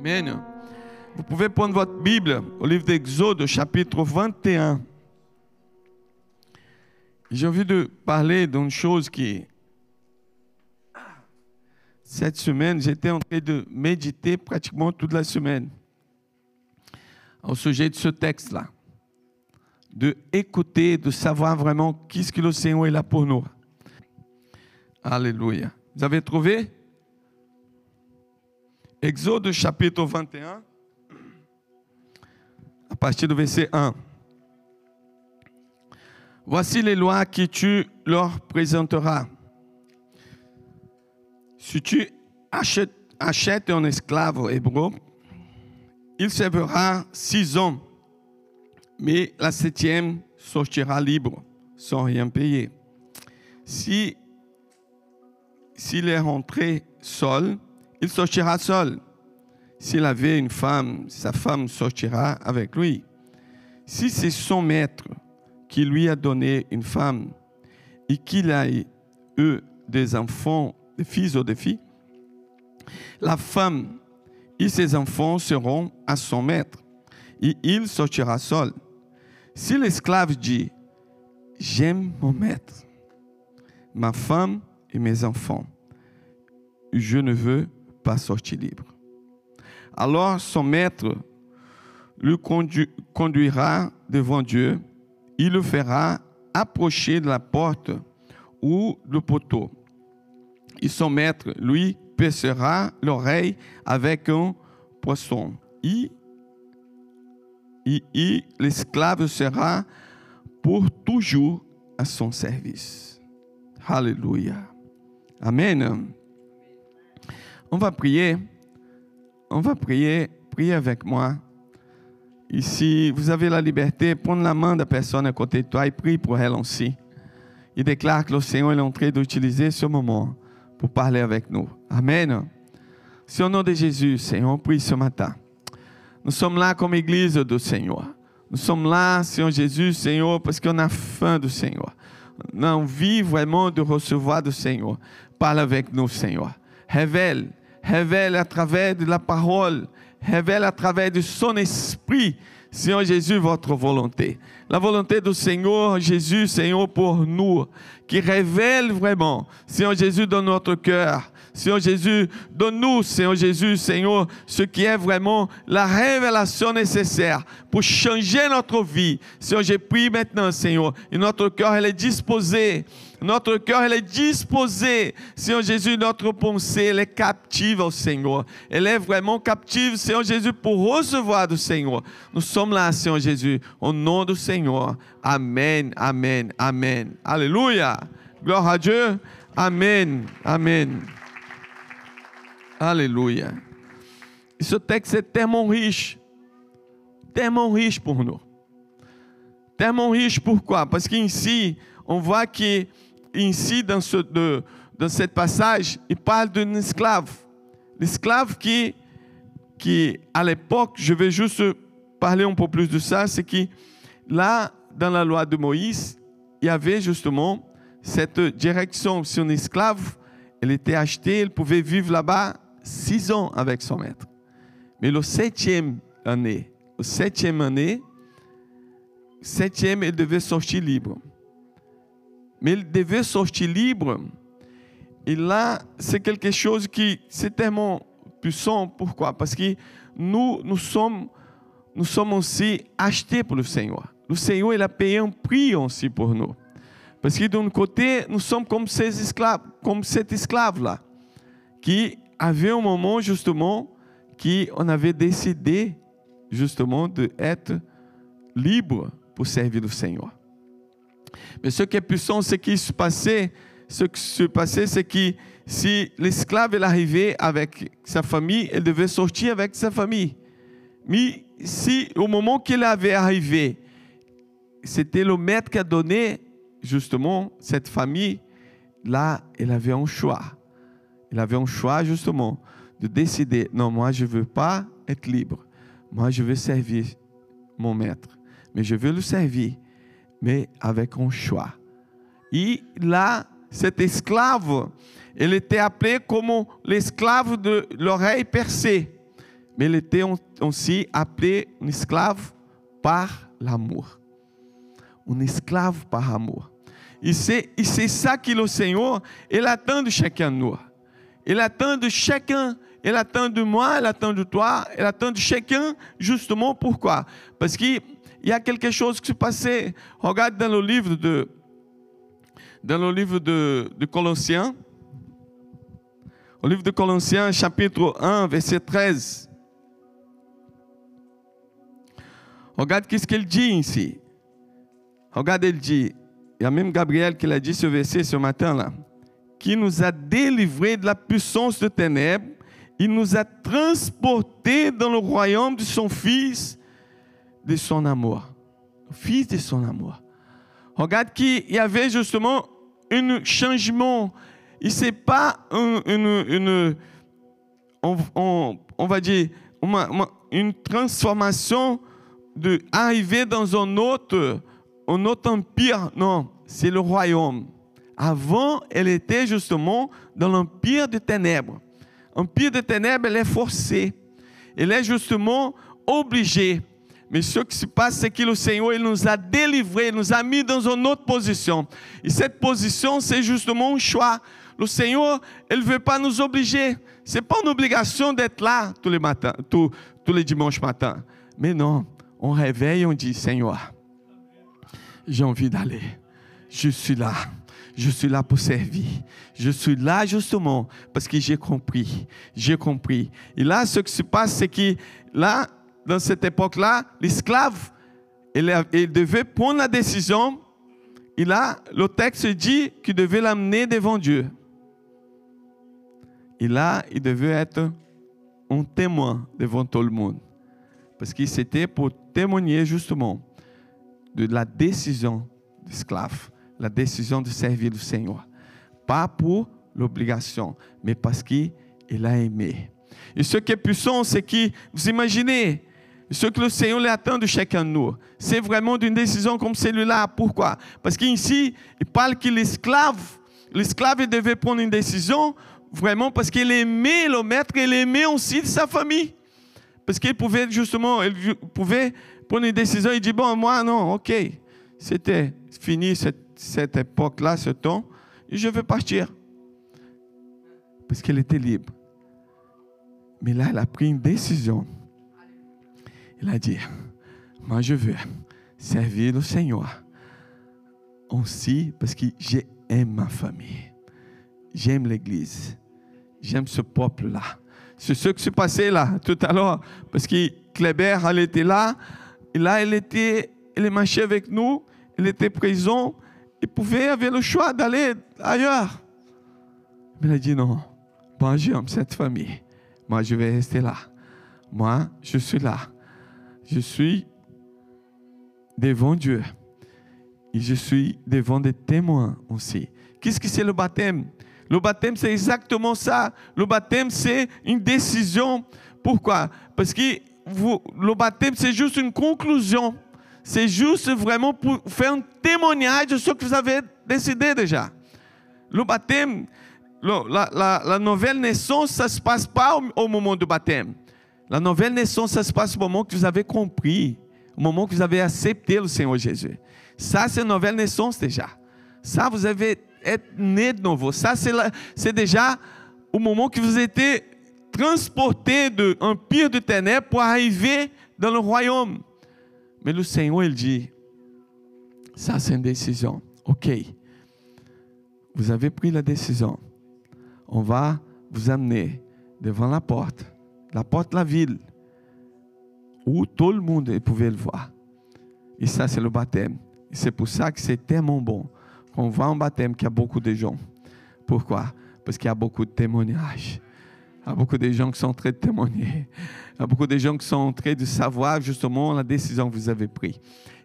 Amen. Vous pouvez prendre votre Bible au livre d'Exode, chapitre 21. J'ai envie de parler d'une chose qui, cette semaine, j'étais en train de méditer pratiquement toute la semaine au sujet de ce texte-là. De écouter, de savoir vraiment qu'est-ce que le Seigneur est là pour nous. Alléluia. Vous avez trouvé? Exode chapitre 21, à partir du verset 1. Voici les lois que tu leur présenteras. Si tu achètes, un esclave hébreu, il servira six ans, mais la septième sortira libre, sans rien payer. Si s'il est rentré seul, il sortira seul. S'il avait une femme, sa femme sortira avec lui. Si c'est son maître qui lui a donné une femme et qu'il a eu des enfants, des fils ou des filles, la femme et ses enfants seront à son maître et il sortira seul. Si l'esclave dit, j'aime mon maître, ma femme et mes enfants, je ne veux pas sortir libre. Alors son maître le conduira devant Dieu, il le fera approcher de la porte ou du poteau. Et son maître, lui, percera l'oreille avec un poisson. Et, et l'esclave sera pour toujours à son service. Alléluia. Amen. On va prier. On va prier. Priez avec moi. Ici, vous avez la liberté, prendre la main de la personne à côté de toi et prie pour elle aussi. Il déclare que le Seigneur est en train d'utiliser ce moment pour parler avec nous. Amen. C'est au nom de Jésus, Seigneur, on prie ce matin. Nous sommes là comme Église du Seigneur. Nous sommes là, Seigneur Jésus, Seigneur, parce qu'on a faim du Seigneur. On a envie vraiment de recevoir du Seigneur. Parle avec nous, Seigneur. Révèle révèle à travers de la parole, révèle à travers de son esprit, Seigneur Jésus, votre volonté. La volonté du Seigneur Jésus, Seigneur, pour nous, qui révèle vraiment, Seigneur Jésus, dans notre cœur. Seigneur Jésus, donne-nous, Seigneur Jésus, Seigneur, ce qui est vraiment la révélation nécessaire pour changer notre vie. Seigneur, j'ai prie maintenant, Seigneur, et notre cœur, est disposé notre cœur, elle est disposé. Seigneur Jésus, notre pensée, elle est captive au Seigneur. Elle est vraiment captive, Seigneur Jésus, pour recevoir du Seigneur. Nous sommes là, Seigneur Jésus, au nom du Seigneur. Amen, amen, amen. Alléluia. Gloire à Dieu. Amen, amen. Alléluia. Ce texte est tellement riche, tellement riche pour nous. Tellement riche, pourquoi? Parce qu'ici, on voit que ici, dans, ce, dans cette passage, il parle d'un esclave. L'esclave qui, qui, à l'époque, je vais juste parler un peu plus de ça, c'est que là, dans la loi de Moïse, il y avait justement cette direction. Si un esclave, elle était achetée, elle pouvait vivre là-bas six ans avec son maître. Mais le septième année, le septième année, septième, elle devait sortir libre mais il devait sortir libre. Et là, c'est quelque chose qui c'est tellement puissant. Pourquoi Parce que nous, nous sommes, nous sommes aussi achetés pour le Seigneur. Le Seigneur, il a payé un prix aussi pour nous. Parce que d'un côté, nous sommes comme ces esclaves, comme cet esclave-là, qui avait un moment justement qui on avait décidé justement d'être libre pour servir le Seigneur. Mais ce qui est puissant, ce qui se passait, ce qui se passait, c'est que si l'esclave est arrivé avec sa famille, elle devait sortir avec sa famille. Mais si au moment qu'il avait arrivé, c'était le maître qui a donné justement cette famille, là, elle avait un choix. Elle avait un choix justement de décider, non, moi je ne veux pas être libre. Moi je veux servir mon maître. Mais je veux le servir mais avec un choix. Et là, cet esclave, il était appelé comme l'esclave de l'oreille percée. mais il était aussi appelé un esclave par l'amour. Un esclave par amour. E c'est, c'est ça que le Seigneur, il attend de chacun de nous. Il attend de chacun, il attend de moi, il attend de toi, il attend de chacun, justement pourquoi? Parce qu'il y a quelque chose qui se passait. Regarde dans le livre de, dans le livre de Colossiens, au livre de Colossiens, chapitre 1, verset 13. Regarde qu'est-ce qu'il dit ici. Regarde, il dit, il y a même Gabriel qui l'a dit ce verset ce matin-là, qui nous a délivrés de la puissance de ténèbres, il nous a transportés dans le royaume de son Fils, de son amour. Fils de son amour. Regarde qu'il y avait justement un changement. Il n'est pas une, une, on, va dire, une transformation de arriver dans un autre un autre empire, non, c'est le royaume. Avant, elle était justement dans l'empire des ténèbres. Empire des ténèbres, elle est forcée. Elle est justement obligée. Mais ce qui se passe, c'est que le Seigneur il nous a délivrés, il nous a mis dans une autre position. Et cette position, c'est justement un choix. Le Seigneur, il ne veut pas nous obliger. Ce n'est pas une obligation d'être là tous les matins, tous, tous les dimanches matins. Mais non, on réveille, on dit, Seigneur, j'ai envie d'aller. Je suis là. Je suis là pour servir. Je suis là justement parce que j'ai compris. J'ai compris. Et là, ce qui se passe, c'est que là, dans cette époque-là, l'esclave, il, devait prendre la décision. Et là, le texte dit qu'il devait l'amener devant Dieu. Et là, il devait être un témoin devant tout le monde. Parce que c'était pour témoigner justement de la décision d'esclave, la décision de servir le Seigneur. Pas pour l'obligation, mais parce qu'il a aimé. Et ce qui est puissant, c'est que, vous imaginez, ce que le Seigneur attend de chacun de nous, c'est vraiment d'une décision comme celle-là. Pourquoi? Parce qu'ici, il parle que l'esclave, l'esclave devait prendre une décision vraiment parce qu'il aimait le maître, il aimait aussi sa famille. Parce qu'il pouvait justement, il pouvait prendre une décision, il dit, bon, moi, non, ok, c'était fini cette, époque-là, ce temps, et je veux partir. Parce qu'elle était libre. Mais là, elle a pris une décision. Il a dit, moi, je veux servir le Seigneur aussi parce que j'aime ma famille. J'aime l'Église. J'aime ce peuple-là. C'est ce qui s'est passé là, tout à l'heure. Parce que Kléber, elle était là. Et là, elle était, elle marchait avec nous, elle était présente, il pouvait avoir le choix d'aller ailleurs. Mais elle a dit non, moi j'aime cette famille, moi je vais rester là. Moi, je suis là. Je suis devant Dieu. Et je suis devant des témoins aussi. Qu'est-ce que c'est le baptême? Le baptême, c'est exactement ça. Le baptême, c'est une décision. Pourquoi? Parce que le baptême, c'est juste une conclusion. C'est juste vraiment pour faire un témoignage de ce que vous avez décidé déjà. Le baptême, la, nouvelle naissance, ça ne se passe pas au, moment du baptême. La nouvelle naissance, ça se passe au moment que vous avez compris, au moment que vous avez accepté le Seigneur Jésus. Ça, c'est une nouvelle naissance déjà. Ça, vous avez été né de nouveau. Ça, c'est déjà au moment que vous étiez transporté de empire de ténèbres pour arriver dans le royaume. Mais le Seigneur, il dit, ça c'est une décision. OK, vous avez pris la décision. On va vous amener devant la porte, la porte de la ville, où tout le monde pouvait le voir. Et ça, c'est le baptême. C'est pour ça que c'est tellement bon qu'on voit un baptême qui a beaucoup de gens. Pourquoi? Parce qu'il y a beaucoup de témoignages. Il y a beaucoup de gens qui sont en train de témoigner. Il y a beaucoup de gens qui sont en train de savoir justement la décision que vous avez prise.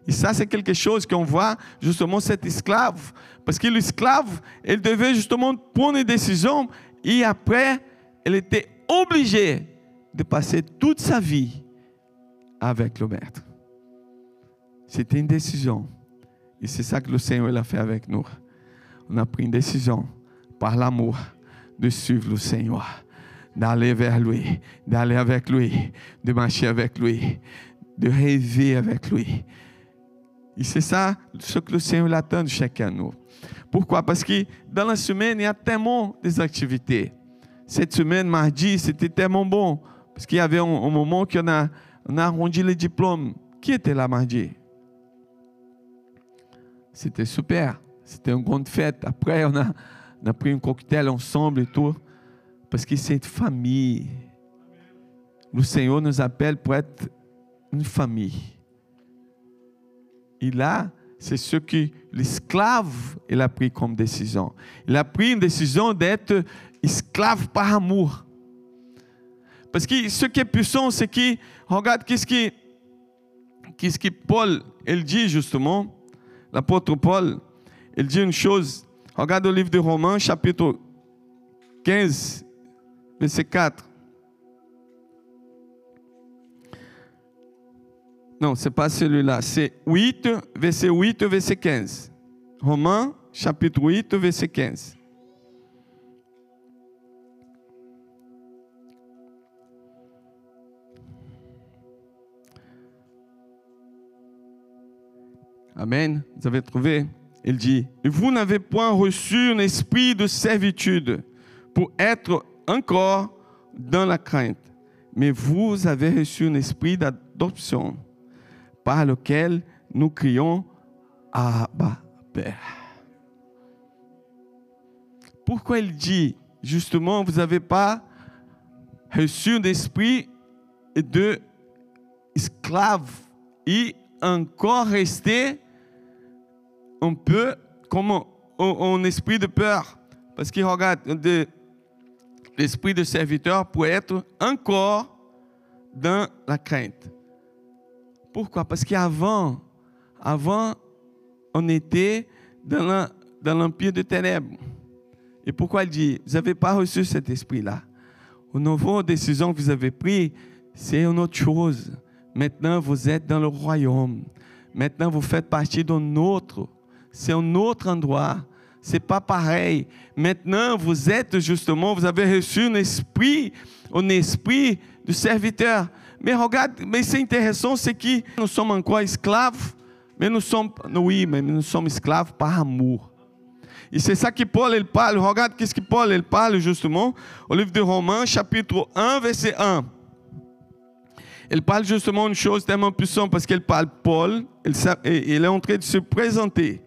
Et ça, c'est quelque chose qu'on voit justement cet esclave. Parce que l'esclave, il devait justement prendre une décision et après, elle était obligée de passer toute sa vie avec le maître. C'était une décision. Et c'est ça que le Seigneur a fait avec nous. On a pris une décision par l'amour de suivre le Seigneur d'aller vers lui, d'aller avec lui, de marcher avec lui, de rêver avec lui. Et c'est ça ce que le Seigneur attend de chacun de nous. Pourquoi? Parce que dans la semaine, il y a tellement des activités. Cette semaine, mardi, c'était tellement bon. Parce qu'il y avait un, moment qu'on a, on a arrondi les diplômes. Qui était là mardi? C'était super. C'était une grande fête. Après, on a, on a pris un cocktail ensemble et tout. Parce que c'est une famille. Le Seigneur nous appelle pour être une famille. Et là, c'est ce que l'esclave il a pris comme décision. Il a pris une décision d'être esclave par amour. Parce que ce qui est puissant, c'est que, regarde, qu'est-ce que, qu'est-ce que Paul, il dit justement, l'apôtre Paul, il dit une chose. Regarde le livre de Romains, chapitre 15, verset 4. Non, ce n'est pas celui-là. C'est 8, verset 8, verset 15. Romains, chapitre 8, verset 15. Amen. Vous avez trouvé? Il dit, vous n'avez point reçu un esprit de servitude pour être encore dans la crainte, mais vous avez reçu un esprit d'adoption par lequel nous crions Abba Père. Pourquoi il dit justement, vous n'avez pas reçu un esprit de esclave? Et encore resté un peu comme un, esprit de peur. Parce que regarde, de, l'esprit de serviteur pour être encore dans la crainte. Pourquoi? Parce qu'avant, avant, on était dans l'empire de ténèbres. Et pourquoi il dit, vous n'avez pas reçu cet esprit-là? Aux nouvelles décisions que vous avez prises, c'est une autre chose. Maintenant, vous êtes dans le royaume. Maintenant, vous faites partie d'un autre. C'est un autre endroit c'est pas pareil. Maintenant, vous êtes justement, vous avez reçu un esprit, un esprit de serviteur. Mais regarde, mais c'est intéressant, c'est que nous sommes encore esclaves, mais nous sommes, oui, mais nous sommes esclaves par amour. E c'est ça que Paul ele parle. Regarde qu'est-ce que Paul ele parle justement au livre de Romains, chapitre 1, verset 1. Il parle justement une chose tellement puissante parce qu'il parle Paul, il est en train de se présenter.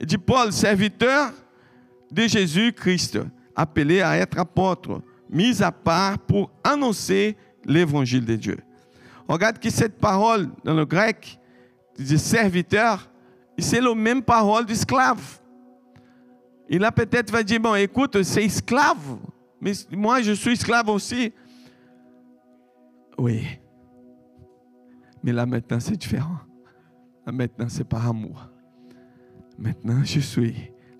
Dit Paul, serviteur de Jésus-Christ, appelé à être apôtre, mis à part pour annoncer l'évangile de Dieu. Regarde que cette parole dans le grec de serviteur, c'est la même parole d'esclave. Il a peut-être va dire, bon, écoute, c'est esclave, mais moi je suis esclave aussi. Oui. Mais là maintenant c'est différent. Là maintenant c'est par amour. Maintenant, je suis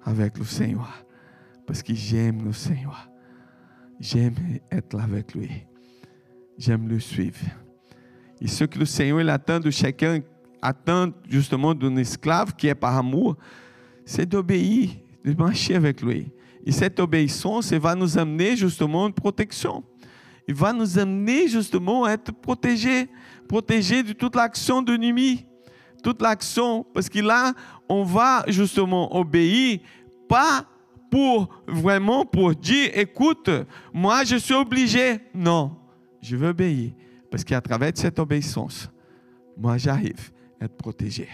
avec le Seigneur parce que j'aime le Seigneur. J'aime être avec lui. J'aime le suivre. Et ce que le Seigneur attend de chacun, attend justement d'un esclave qui est par amour, c'est d'obéir, de marcher avec lui. Et cette obéissance, elle va nous amener justement une protection. Il va nous amener justement à être protégés, protégés de toute l'action de l'ennemi toute l'action, parce que là, on va justement obéir, pas pour vraiment pour dire, écoute, moi je suis obligé. Non, je veux obéir, parce qu'à travers cette obéissance, moi j'arrive à être protégé.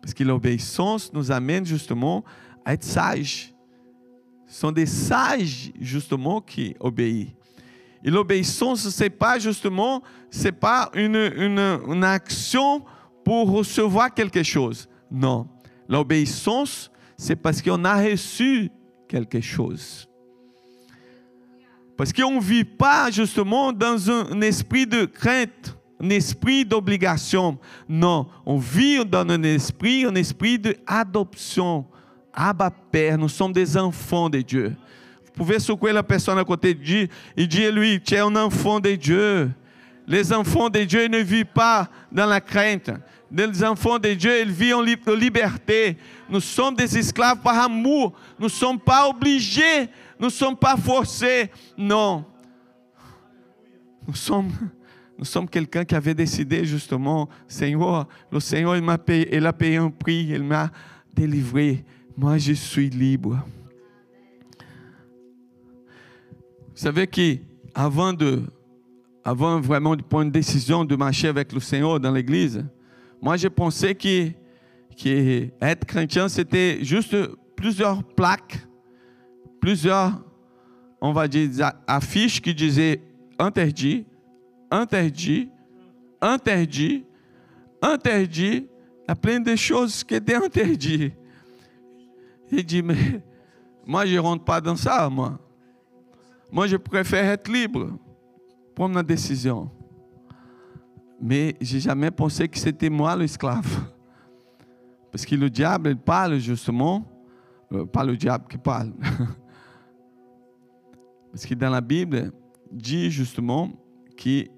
Parce que l'obéissance nous amène justement à être sages. Ce sont des sages justement qui obéissent. Et l'obéissance, ce n'est pas justement, c'est pas une action pour recevoir quelque chose. Non. L'obéissance, c'est parce qu'on a reçu quelque chose. Parce qu'on ne vit pas justement dans un, esprit de crainte, un esprit d'obligation. Non, on vit dans un esprit, un esprit d'adoption. Abba Père, nous sommes des enfants de Dieu. Vous pouvez secouer la personne à côté de Dieu et dire lui, tu es un enfant de Dieu. Les enfants de Dieu ne vivent pas dans la crainte. Les enfants de Dieu, ils vivent en liberté. Nous sommes des esclaves par amour. Nous ne sommes pas obligés. Nous ne sommes pas forcés. Non. nous sommes, quelqu'un qui avait décidé justement, Seigneur, le Seigneur, il, m'a payé, il a payé un prix, il m'a délivré. Moi, je suis libre. Vous savez qu'avant de, avant vraiment de prendre une décision de marcher avec le Seigneur dans l'église, moi, j'ai pensé que, être chrétien, c'était juste plusieurs plaques, plusieurs, on va dire, affiches qui disaient interdit, interdit, interdit, interdit. Il y a plein de choses qui étaient interdites. Il dit, mais moi, je ne rentre pas dans ça, moi. Moi, je préfère être libre, prendre ma décision. Mais j'ai jamais que c'était moi l'esclave. Parce que le diable, il parle justement, euh, pas le diable qui parle. Parce que dans la Bible, dit justement qu'il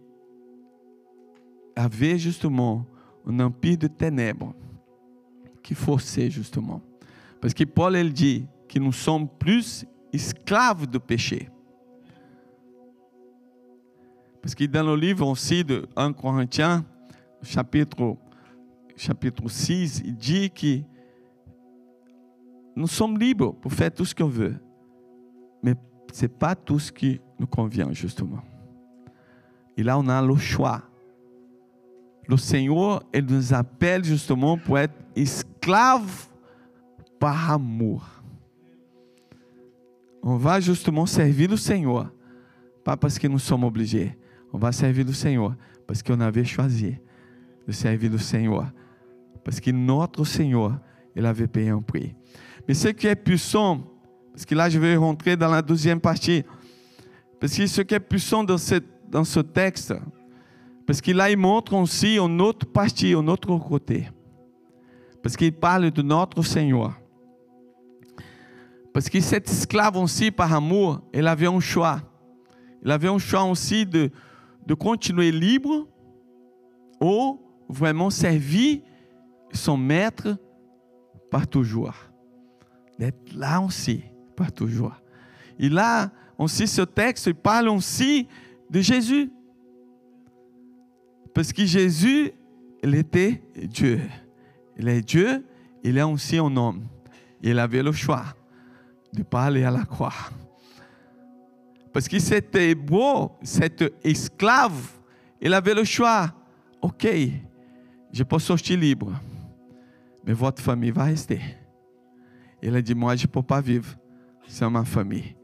avait justement un empire de ténèbres qui forçait justement. Parce que Paul, il dit que nous sommes plus esclaves du péché. Parce que dans le livre aussi de 1 Corinthiens, chapitre, chapitre 6, il dit que nous sommes libres pour faire tout ce qu'on veut. Mais ce n'est pas tout ce qui nous convient, justement. Et là, on a le choix. Le Seigneur, il nous appelle justement pour être esclaves par amour. On va justement servir le Seigneur, pas parce que nous sommes obligés, on servir o Senhor, parce qu'on avait choisi de servir o Senhor, parce que notre Senhor, il avait payé un prix. Mais ce qui est puissant, parce que là je vais rentrer dans la deuxième partie, parce que ce qui est puissant dans, cette, dans ce texte, parce que là il montre aussi une autre partie, un autre côté, parce qu'il parle de notre Senhor. Parce que cet esclave aussi, par amour, il avait un choix. Il avait un choix aussi de, de continuer libre ou vraiment servir son maître par toujours. D'être là aussi par toujours. Et là, aussi, ce texte parle aussi de Jésus. Parce que Jésus, il était Dieu. Il est Dieu, il est aussi un homme. Il avait le choix de parler à la croix. Parce que c'était beau, cet esclave, il avait le choix. Ok, je peux sortir libre, mais votre famille va rester. Il a dit, moi, je ne peux pas vivre sans ma famille.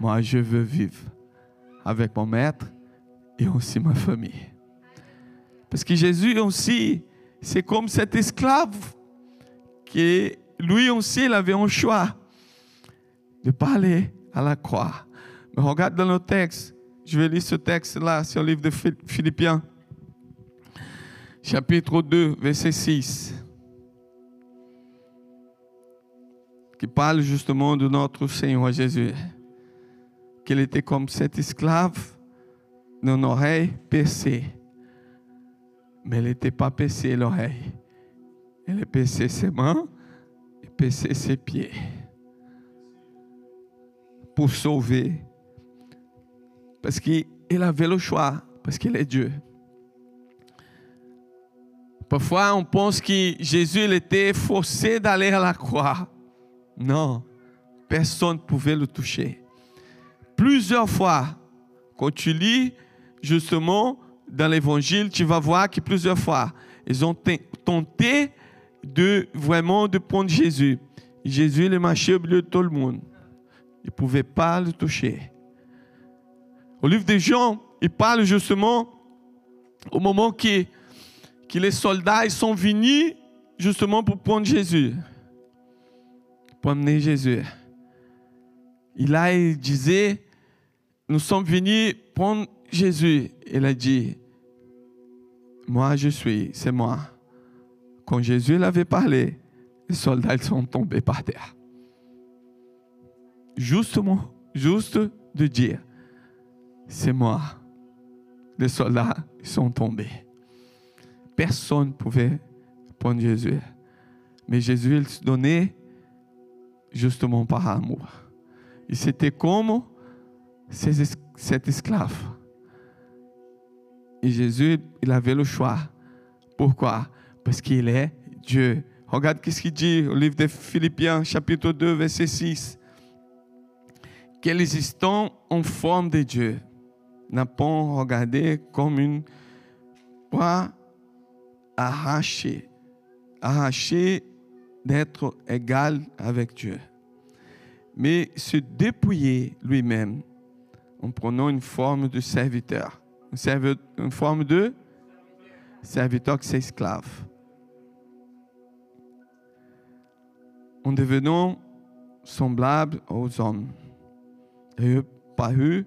Moi, je veux vivre avec mon maître et aussi ma famille. Parce que Jésus aussi, c'est comme cet esclave qui, lui aussi, il avait un choix de parler à la croix regarde dans le texte. Je vais lire ce texte-là, c'est le livre de Philippiens, chapitre 2, verset 6, qui parle justement de notre Seigneur Jésus, qu'il était comme cet esclave d'une oreille percée. Mais il n'était pas percé l'oreille. Il est percé ses mains et percé ses pieds pour sauver parce qu'il avait le choix, parce qu'il est Dieu. Parfois, on pense que Jésus était forcé d'aller à la croix. Non, personne ne pouvait le toucher. Plusieurs fois, quand tu lis justement dans l'évangile, tu vas voir que plusieurs fois, ils ont tenté de vraiment de prendre Jésus. Jésus, il marchait au milieu de tout le monde. Ils ne pouvaient pas le toucher. Au livre de Jean, il parle justement au moment que, les soldats sont venus justement pour prendre Jésus, pour amener Jésus. Et là, il disait, nous sommes venus prendre Jésus. Il a dit, moi je suis, c'est moi. Quand Jésus l'avait parlé, les soldats sont tombés par terre. Justement, juste de dire, c'est moi. Les soldats sont tombés. Personne ne pouvait prendre Jésus. Mais Jésus, il se donnait justement par amour. Et c'était comme cet esclave. Et Jésus, il avait le choix. Pourquoi? Parce qu'il est Dieu. Regarde ce qu'il dit au livre de Philippiens, chapitre 2, verset 6. Qu'elles existent en forme de Dieu, n'a pas regardé comme une proie arrachée, arrachée d'être égal avec Dieu, mais se dépouiller lui-même en prenant une forme de serviteur, une, forme de serviteur qui s'esclave. En devenant semblable aux hommes, et parut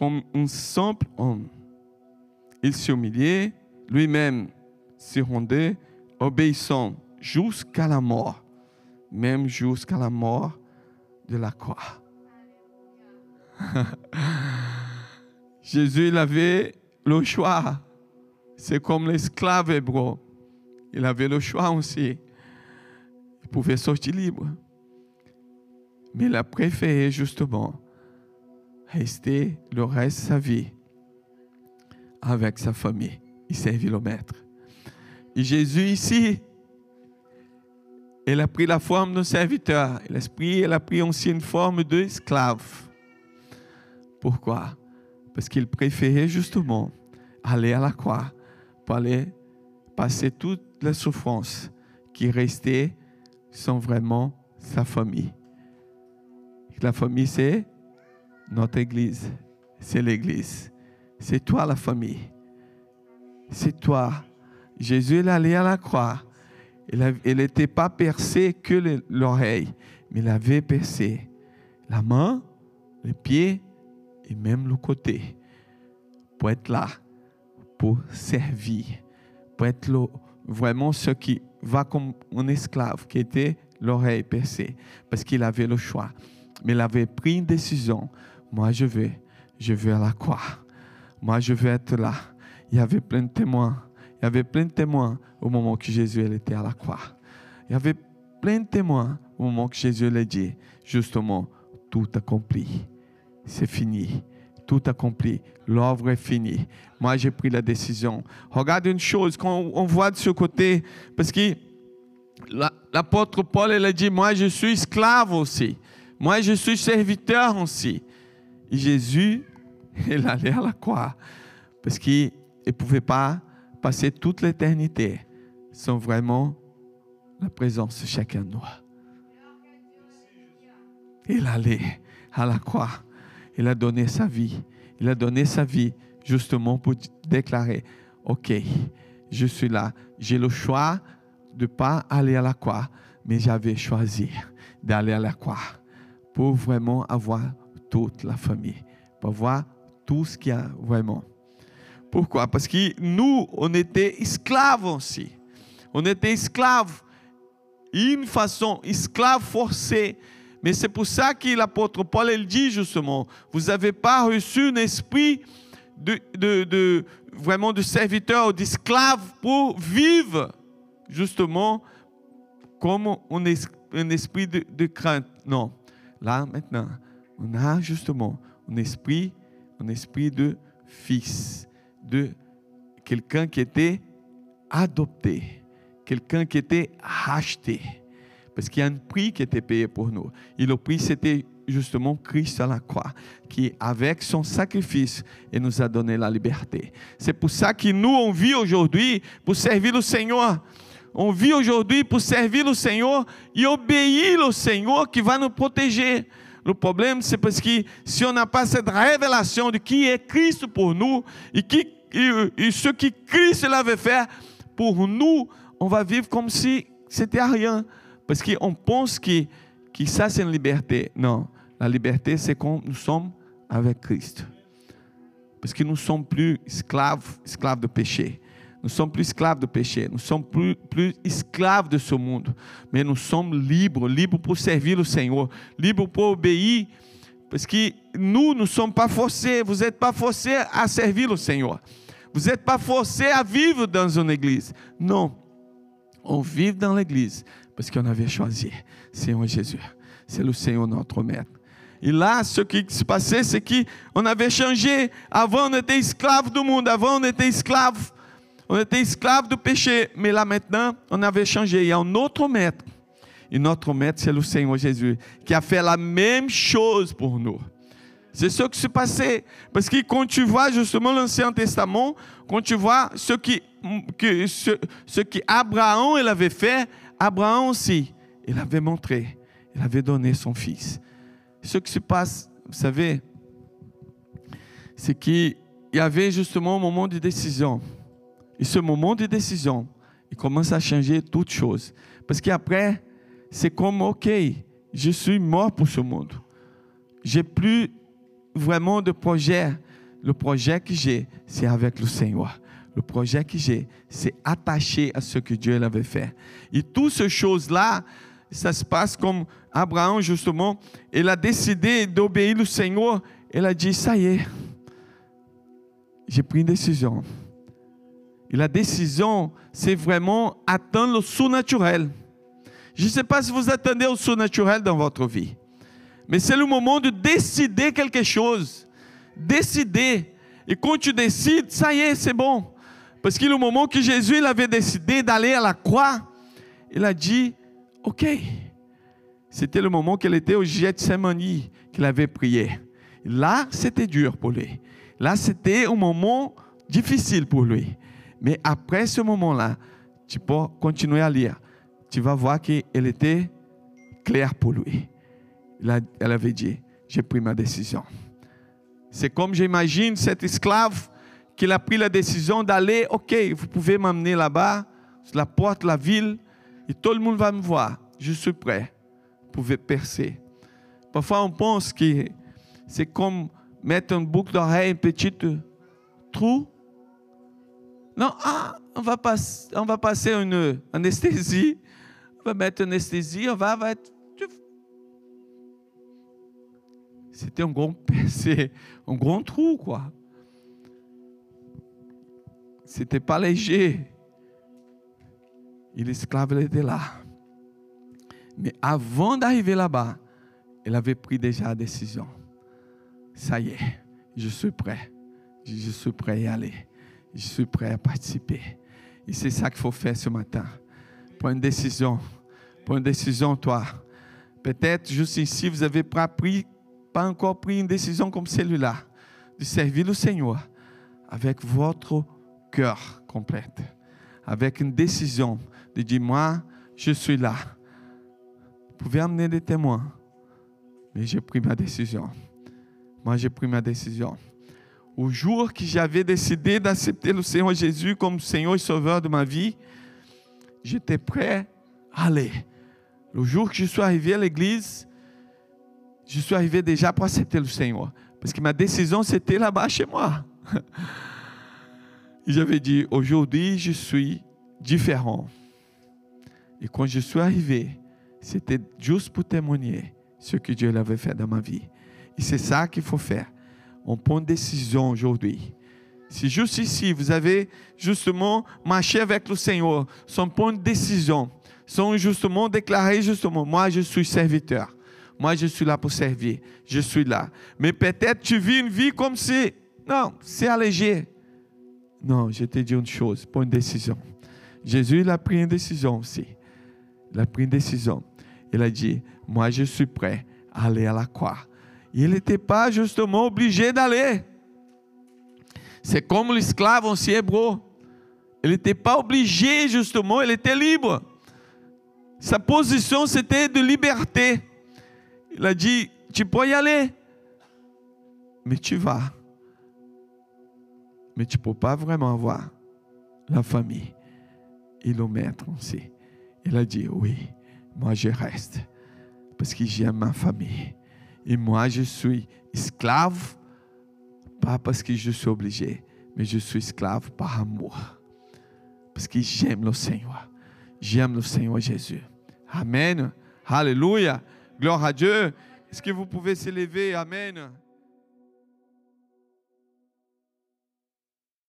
comme un simple homme. Il s'humiliait lui-même, se rendait obéissant jusqu'à la mort, même jusqu'à la mort de la croix. Jésus, il avait le choix. C'est comme l'esclave hébreu. Il avait le choix aussi. Il pouvait sortir libre. Mais il a préféré justement rester le reste de sa vie avec sa famille. Il servit le maître. Et Jésus ici, il a pris la forme d'un serviteur. L'esprit, il a pris aussi une forme d'esclave. Pourquoi? Parce qu'il préférait justement aller à la croix pour aller passer toutes les souffrances qui restaient sans vraiment sa famille. La famille, c'est notre Église. C'est l'Église. C'est toi la famille. C'est toi. Jésus est allé à la croix. Il n'était pas percé que l'oreille, mais il avait percé la main, les pieds et même le côté pour être là, pour servir, pour être vraiment ce qui va comme un esclave qui était l'oreille percée, parce qu'il avait le choix. Mais il avait pris une décision. Moi, je vais, je vais à la croix. Moi, je vais être là. Il y avait plein de témoins. Il y avait plein de témoins au moment que Jésus était à la croix. Il y avait plein de témoins au moment que Jésus l'a dit, justement, tout accompli. C'est fini. Tout accompli. L'œuvre est finie. Moi, j'ai pris la décision. Regarde une chose qu'on on voit de ce côté, parce que l'apôtre Paul, il a dit, moi, je suis esclave aussi. Moi, je suis serviteur aussi. Jésus, il allait à la croix, parce qu'il ne pouvait pas passer toute l'éternité sans vraiment la présence de chacun de nous. Il allait à la croix. Il a donné sa vie. Il a donné sa vie justement pour déclarer, OK, je suis là. J'ai le choix de ne pas aller à la croix, mais j'avais choisi d'aller à la croix pour vraiment avoir toute la famille, pour avoir tout ce qu'il y a vraiment. Pourquoi? Parce que nous, on était esclaves aussi. On était esclaves, une façon, esclaves forcés. Mais c'est pour ça que l'apôtre Paul il dit justement, vous n'avez pas reçu un esprit de, vraiment de serviteur, d'esclave pour vivre justement comme un, esprit de crainte. Non. Là, maintenant, on a justement un esprit, un esprit de fils de quelqu'un qui était adopté, quelqu'un qui était racheté. Parce qu'il y a un prix qui était payé pour nous. Et le prix, c'était justement Christ à la croix, qui, avec son sacrifice, nous a donné la liberté. C'est pour ça que nous, on vit aujourd'hui pour servir le Seigneur. On vit aujourd'hui pour servir le Seigneur et obéir au Seigneur qui va nous protéger. Le problème, c'est parce que si on n'a pas cette révélation de qui est Christ pour nous et, ce que Christ l'avait fait pour nous, on va vivre comme si c'était rien. Parce qu'on pense que, que ça, c'est une liberté. Non, la liberté, c'est quand nous sommes avec Christ. Parce que nous ne sommes plus esclaves, esclaves de péché. Nous sommes plus esclaves de péché, nous sommes plus, plus esclaves de ce monde, mais nous sommes libres, libres pour servir le Seigneur, libres pour obéir, parce que nous ne sommes pas forcés, vous n'êtes pas forcés à servir le Seigneur, vous n'êtes pas forcés à vivre dans une église. Non, on vit dans l'église parce qu'on avait choisi Seigneur Jésus, c'est le Seigneur notre Maître. Et là, ce qui se passait, c'est qu'on avait changé. Avant, on était esclave du monde. Avant, on était esclave. On était esclave du péché. Mais là, maintenant, on avait changé. Il y a un autre maître. Et notre maître, c'est le Seigneur Jésus, qui a fait la même chose pour nous. C'est ce qui s'est passé. Parce que quand tu vois justement l'Ancien Testament, quand tu vois ce que, ce, Abraham il avait fait, Abraham aussi, il avait montré, il avait donné son fils. Ce qui se passe, vous savez, c'est qu'il y avait justement un moment de décision. Et ce moment de décision, il commence à changer toutes choses. Parce qu'après, c'est comme, OK, je suis mort pour ce monde. J'ai plus vraiment de projet. Le projet que j'ai, c'est avec le Seigneur. Le projet que j'ai, c'est attaché à ce que Dieu avait fait. Et toutes ces choses-là, ça se passe comme Abraham, justement, il a décidé d'obéir au Seigneur. Il a dit, ça y est, j'ai pris une décision. Et la décision, c'est vraiment atteindre le surnaturel. Je ne sais pas si vous attendez au surnaturel dans votre vie. Mais c'est le moment de décider quelque chose. Décider. Et quand tu décides, ça y est, c'est bon. Parce que le moment que Jésus avait décidé d'aller à la croix, il a dit, OK. C'était le moment qu'il était au Gethsemane, qu'il avait prié. Là, c'était dur pour lui. Là, c'était un moment difficile pour lui. Mais après ce moment-là, tu peux continuer à lire. Tu vas voir qu'il était clair pour lui. Elle avait dit, j'ai pris ma décision. C'est comme j'imagine cet esclave qu'il a pris la décision d'aller, ok, vous pouvez m'amener là-bas, la porte la ville, et tout le monde va me voir. Je suis prêt. Vous pouvez percer. Parfois, on pense que c'est comme mettre une boucle d'oreille, un petit trou. Non, ah, on, va passer, une anesthésie. On va mettre une anesthésie, on va, être C'était un grand un grand trou, quoi. C'était pas léger. Et l'esclave était là. Mais avant d'arriver là-bas, elle avait pris déjà la décision. Ça y est, je suis prêt. Je suis prêt à y aller. Je suis prêt à participer. Et c'est ça qu'il faut faire ce matin. Prends une décision. Prends une décision, toi. Peut-être juste ici, vous avez pas pris pas encore pris une décision comme celle-là, de servir le Seigneur avec votre cœur complet, avec une décision de dire, moi, je suis là. Vous pouvez amener des témoins, mais j'ai pris ma décision. Moi, j'ai pris ma décision. Au jour que j'avais décidé d'accepter le Seigneur Jésus comme Seigneur et Sauveur de ma vie, j'étais prêt à aller. Le jour que je suis arrivé à l'église, je suis arrivé déjà pour accepter le Seigneur. Parce que ma décision, c'était là-bas chez moi. Et j'avais dit, aujourd'hui, je suis différent. Et quand je suis arrivé, c'était juste pour témoigner ce que Dieu avait fait dans ma vie. Et c'est ça qu'il faut faire. On prend une décision aujourd'hui. Si juste ici, vous avez justement marché avec le Seigneur, sans prendre une décision, sans justement déclarer justement, moi je suis serviteur. Moi, je suis là pour servir. Je suis là. Mais peut-être tu vis une vie comme si, non, c'est allégé. Non, je te dis une chose, pas une décision. Jésus, il a pris une décision aussi. Il a pris une décision. Il a dit, moi, je suis prêt à aller à la croix. Il n'était pas justement obligé d'aller. C'est comme l'esclave ancien hébreu. Il n'était pas obligé, justement, il était libre. Sa position, c'était de liberté. Il a dit, tu peux y aller, mais tu vas. Mais tu ne peux pas vraiment avoir la famille et le maître aussi. Il a dit, oui, moi je reste parce que j'aime ma famille. Et moi je suis esclave, pas parce que je suis obligé, mais je suis esclave par amour. Parce que j'aime le Seigneur. J'aime le Seigneur Jésus. Amen. Alléluia. Gloire à Dieu. Est-ce que vous pouvez s'élever? Amen.